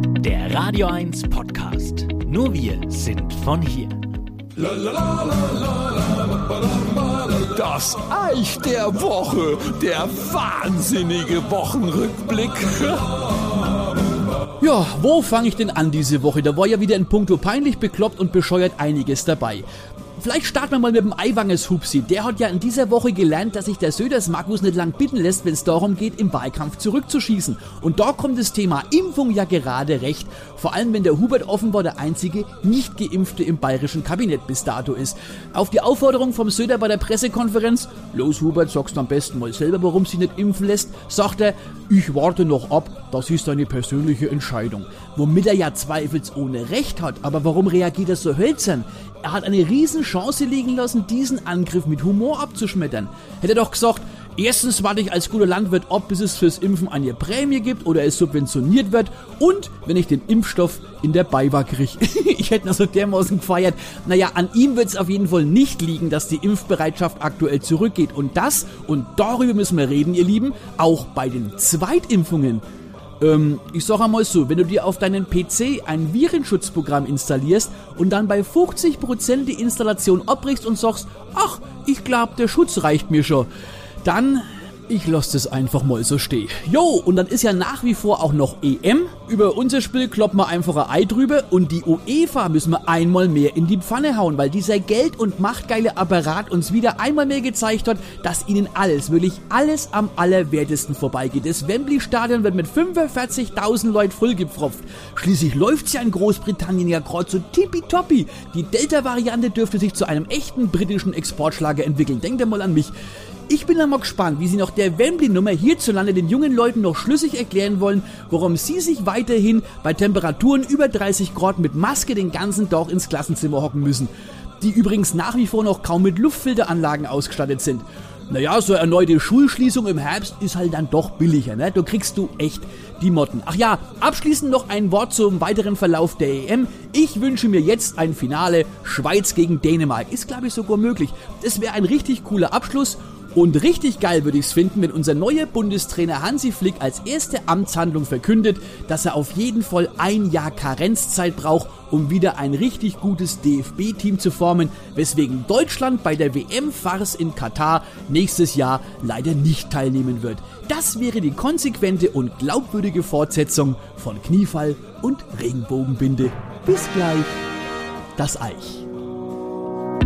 Der Radio 1 Podcast. Nur wir sind von hier. Das Eich der Woche, der wahnsinnige Wochenrückblick. Ja, wo fange ich denn an diese Woche? Da war ja wieder in puncto peinlich bekloppt und bescheuert einiges dabei. Vielleicht starten wir mal mit dem Eiwanges Hupsi. Der hat ja in dieser Woche gelernt, dass sich der Söders Markus nicht lang bitten lässt, wenn es darum geht, im Wahlkampf zurückzuschießen. Und da kommt das Thema Impfung ja gerade recht. Vor allem, wenn der Hubert offenbar der einzige nicht geimpfte im bayerischen Kabinett bis dato ist. Auf die Aufforderung vom Söder bei der Pressekonferenz, los Hubert, sagst am besten mal selber, warum sie nicht impfen lässt, sagt er, ich warte noch ab, das ist eine persönliche Entscheidung. Womit er ja zweifelsohne recht hat, aber warum reagiert er so hölzern? Er hat eine riesen Chance liegen lassen, diesen Angriff mit Humor abzuschmettern. Hätte doch gesagt, erstens warte ich als guter Landwirt ab, bis es fürs Impfen eine Prämie gibt oder es subventioniert wird und wenn ich den Impfstoff in der Beiwa kriege. ich hätte also dermaßen gefeiert. Naja, an ihm wird es auf jeden Fall nicht liegen, dass die Impfbereitschaft aktuell zurückgeht. Und das, und darüber müssen wir reden, ihr Lieben, auch bei den Zweitimpfungen. Ähm, ich sag einmal so, wenn du dir auf deinen PC ein Virenschutzprogramm installierst und dann bei 50% die Installation abbrichst und sagst, ach, ich glaub, der Schutz reicht mir schon, dann ich lasse das einfach mal so stehen. Jo, und dann ist ja nach wie vor auch noch EM. Über unser Spiel kloppen wir einfach ein Ei drüber und die UEFA müssen wir einmal mehr in die Pfanne hauen, weil dieser Geld- und machtgeile Apparat uns wieder einmal mehr gezeigt hat, dass ihnen alles, wirklich alles am allerwertesten vorbeigeht. Das Wembley-Stadion wird mit 45.000 Leuten vollgepfropft. Schließlich läuft's ja in Großbritannien ja gerade so tippitoppi. Die Delta-Variante dürfte sich zu einem echten britischen Exportschlager entwickeln. Denkt mal an mich. Ich bin dann mal gespannt, wie sie noch der Wembley-Nummer hierzulande den jungen Leuten noch schlüssig erklären wollen, warum sie sich weiterhin bei Temperaturen über 30 Grad mit Maske den ganzen Tag ins Klassenzimmer hocken müssen. Die übrigens nach wie vor noch kaum mit Luftfilteranlagen ausgestattet sind. Naja, so erneute Schulschließung im Herbst ist halt dann doch billiger, ne? Da kriegst du echt die Motten. Ach ja, abschließend noch ein Wort zum weiteren Verlauf der EM. Ich wünsche mir jetzt ein Finale Schweiz gegen Dänemark. Ist glaube ich sogar möglich. Das wäre ein richtig cooler Abschluss und richtig geil würde ich es finden, wenn unser neuer Bundestrainer Hansi Flick als erste Amtshandlung verkündet, dass er auf jeden Fall ein Jahr Karenzzeit braucht, um wieder ein richtig gutes DFB-Team zu formen, weswegen Deutschland bei der WM-Farce in Katar nächstes Jahr leider nicht teilnehmen wird. Das wäre die konsequente und glaubwürdige Fortsetzung von Kniefall und Regenbogenbinde. Bis gleich, das Eich.